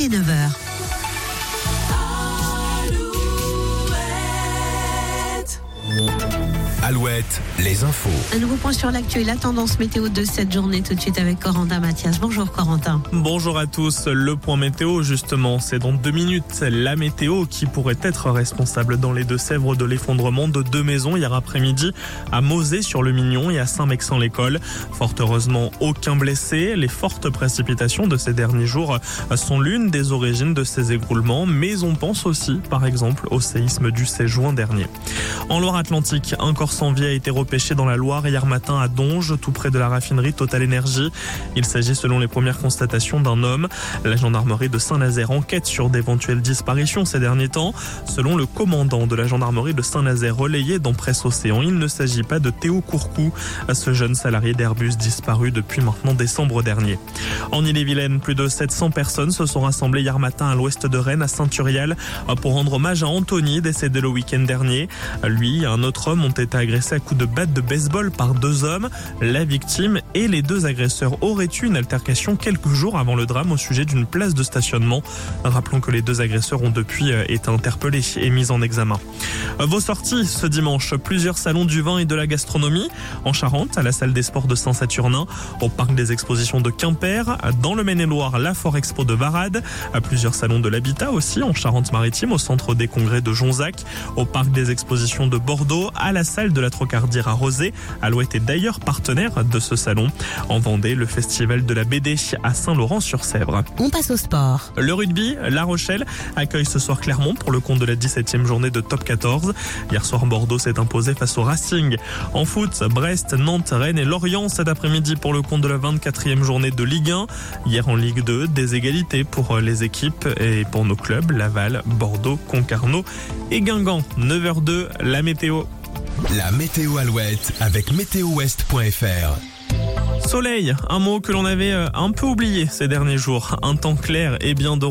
et 9h. Alouette, les infos. Un nouveau point sur l'actu et la tendance météo de cette journée tout de suite avec Corentin Mathias. Bonjour Corentin. Bonjour à tous. Le point météo, justement, c'est dans deux minutes. La météo qui pourrait être responsable dans les Deux-Sèvres de l'effondrement de deux maisons hier après-midi à Mosée sur le Mignon et à Saint-Mexan-l'École. Fort heureusement, aucun blessé. Les fortes précipitations de ces derniers jours sont l'une des origines de ces égroulements, mais on pense aussi, par exemple, au séisme du 16 juin dernier. En Loire-Atlantique, un corps sans vie a été repêché dans la Loire hier matin à Donge, tout près de la raffinerie Total Énergie. Il s'agit selon les premières constatations d'un homme. La gendarmerie de Saint-Nazaire enquête sur d'éventuelles disparitions ces derniers temps. Selon le commandant de la gendarmerie de Saint-Nazaire relayé dans Presse Océan, il ne s'agit pas de Théo Courcou, ce jeune salarié d'Airbus disparu depuis maintenant décembre dernier. En Ille-et-Vilaine, plus de 700 personnes se sont rassemblées hier matin à l'ouest de Rennes, à Saint-Urial, pour rendre hommage à Anthony, décédé le week-end dernier. Lui et un autre homme ont été agressé à coups de batte de baseball par deux hommes. La victime et les deux agresseurs auraient eu une altercation quelques jours avant le drame au sujet d'une place de stationnement. Rappelons que les deux agresseurs ont depuis euh, été interpellés et mis en examen. Vos sorties ce dimanche, plusieurs salons du vin et de la gastronomie en Charente, à la salle des sports de Saint-Saturnin, au parc des expositions de Quimper, dans le Maine-et-Loire, la Fort Expo de Varade, à plusieurs salons de l'habitat aussi en Charente-Maritime, au centre des congrès de Jonzac, au parc des expositions de Bordeaux, à la salle de la Trocardière à Rosé. Alouette est d'ailleurs partenaire de ce salon. En Vendée, le festival de la BD à Saint-Laurent-sur-Sèvre. On passe au sport. Le rugby, La Rochelle accueille ce soir Clermont pour le compte de la 17e journée de top 14. Hier soir, Bordeaux s'est imposé face au Racing. En foot, Brest, Nantes, Rennes et Lorient cet après-midi pour le compte de la 24e journée de Ligue 1. Hier en Ligue 2, des égalités pour les équipes et pour nos clubs, Laval, Bordeaux, Concarneau et Guingamp. 9h02, la météo. La météo Alouette avec météowest.fr. Soleil, un mot que l'on avait un peu oublié ces derniers jours. Un temps clair et bien doré.